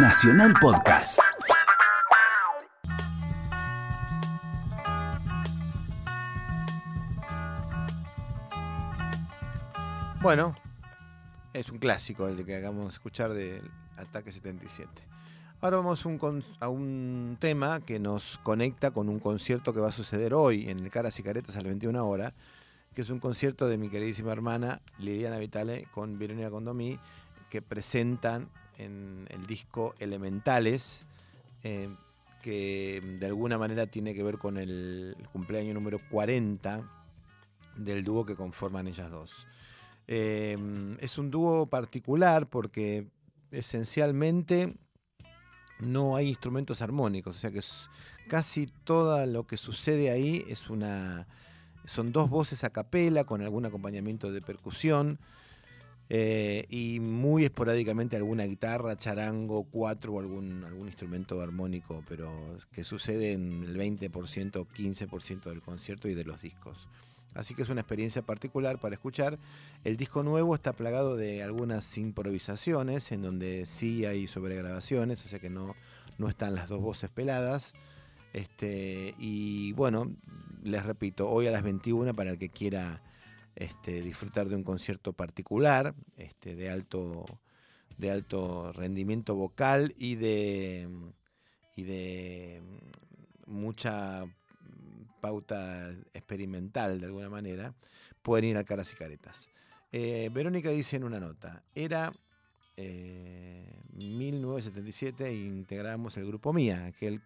Nacional Podcast. Bueno, es un clásico el que acabamos de escuchar del Ataque 77. Ahora vamos a un tema que nos conecta con un concierto que va a suceder hoy en el Caras y Caretas a las 21 horas, que es un concierto de mi queridísima hermana Liliana Vitale con Verónica Condomí, que presentan en el disco Elementales, eh, que de alguna manera tiene que ver con el cumpleaños número 40 del dúo que conforman ellas dos. Eh, es un dúo particular porque esencialmente no hay instrumentos armónicos, o sea que casi todo lo que sucede ahí es una, son dos voces a capela con algún acompañamiento de percusión eh, y muy esporádicamente alguna guitarra, charango, cuatro o algún, algún instrumento armónico, pero que sucede en el 20%, 15% del concierto y de los discos. Así que es una experiencia particular para escuchar. El disco nuevo está plagado de algunas improvisaciones en donde sí hay sobregrabaciones, o sea que no, no están las dos voces peladas. Este, y bueno, les repito, hoy a las 21 para el que quiera este, disfrutar de un concierto particular, este, de, alto, de alto rendimiento vocal y de, y de mucha pauta experimental de alguna manera, pueden ir a Caras y Caretas. Eh, Verónica dice en una nota, era eh, 1977 e integramos el grupo Mía, aquel,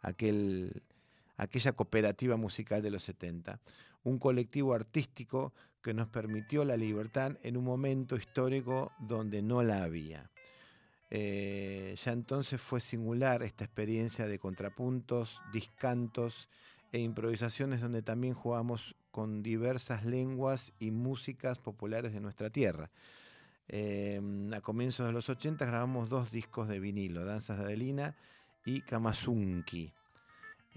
aquel, aquella cooperativa musical de los 70, un colectivo artístico que nos permitió la libertad en un momento histórico donde no la había. Eh, ya entonces fue singular esta experiencia de contrapuntos, discantos e improvisaciones donde también jugamos con diversas lenguas y músicas populares de nuestra tierra. Eh, a comienzos de los 80 grabamos dos discos de vinilo, Danzas de Adelina y Kamasunki.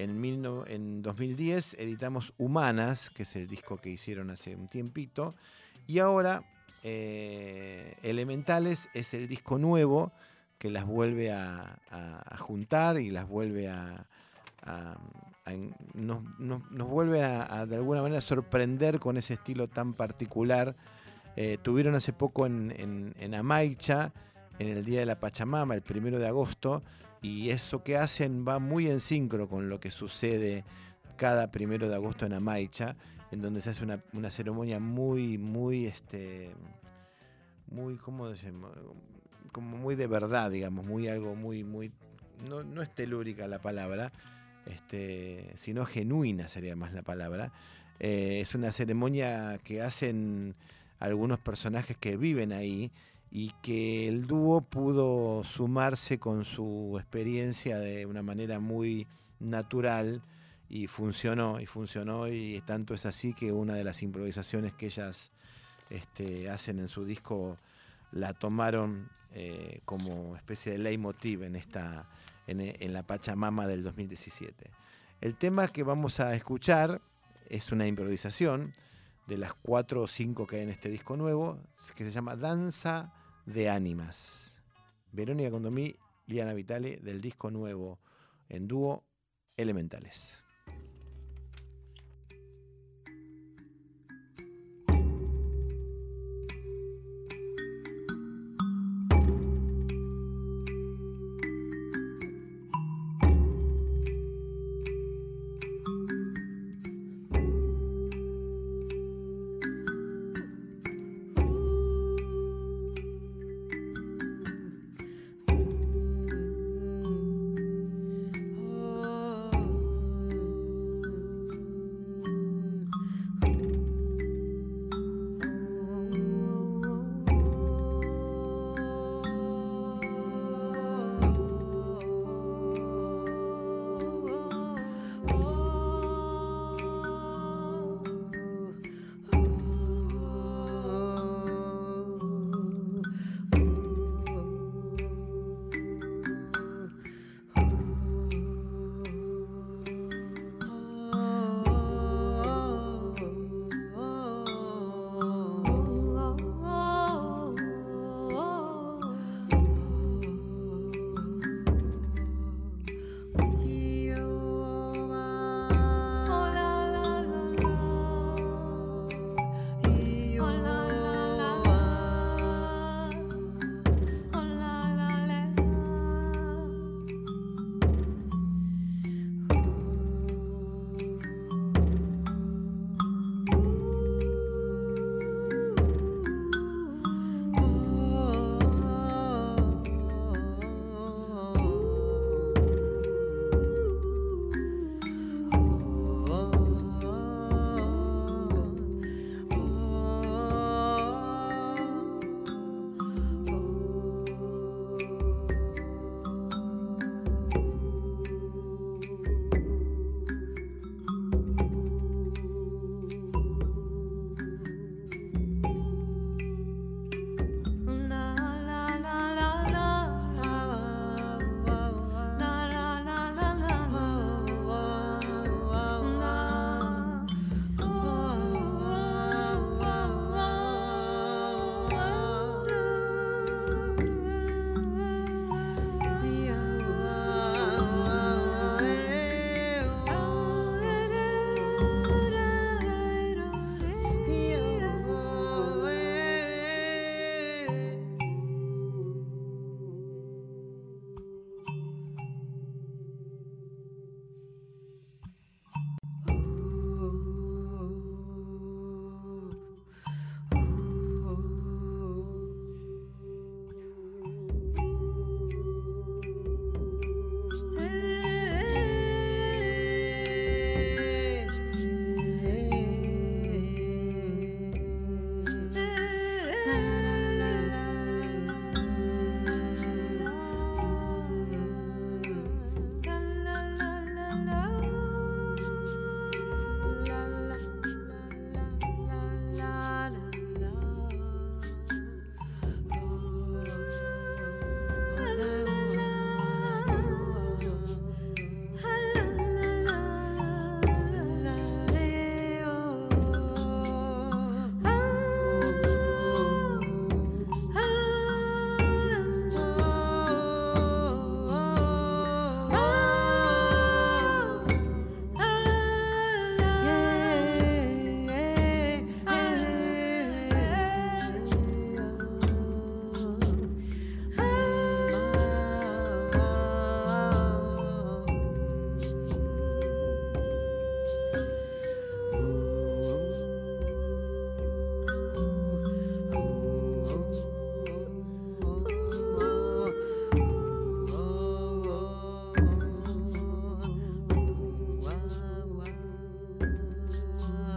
En, mil no- en 2010 editamos Humanas, que es el disco que hicieron hace un tiempito, y ahora eh, Elementales es el disco nuevo que las vuelve a, juntar y las vuelve a, nos, vuelve a, de alguna manera sorprender con ese estilo tan particular. Eh, tuvieron hace poco en, en, en Amaicha, en el Día de la Pachamama, el primero de agosto, y eso que hacen va muy en sincro con lo que sucede cada primero de agosto en Amaicha, en donde se hace una, una ceremonia muy, muy, este, muy, ¿cómo decimos? Como muy de verdad, digamos, muy algo muy, muy, no, no es telúrica la palabra, este, sino genuina sería más la palabra. Eh, es una ceremonia que hacen algunos personajes que viven ahí y que el dúo pudo sumarse con su experiencia de una manera muy natural y funcionó, y funcionó, y tanto es así que una de las improvisaciones que ellas este, hacen en su disco la tomaron eh, como especie de leitmotiv en, esta, en, en la Pachamama del 2017. El tema que vamos a escuchar es una improvisación de las cuatro o cinco que hay en este disco nuevo, que se llama Danza de Ánimas. Verónica Condomí, Liana Vitale, del disco nuevo en dúo Elementales.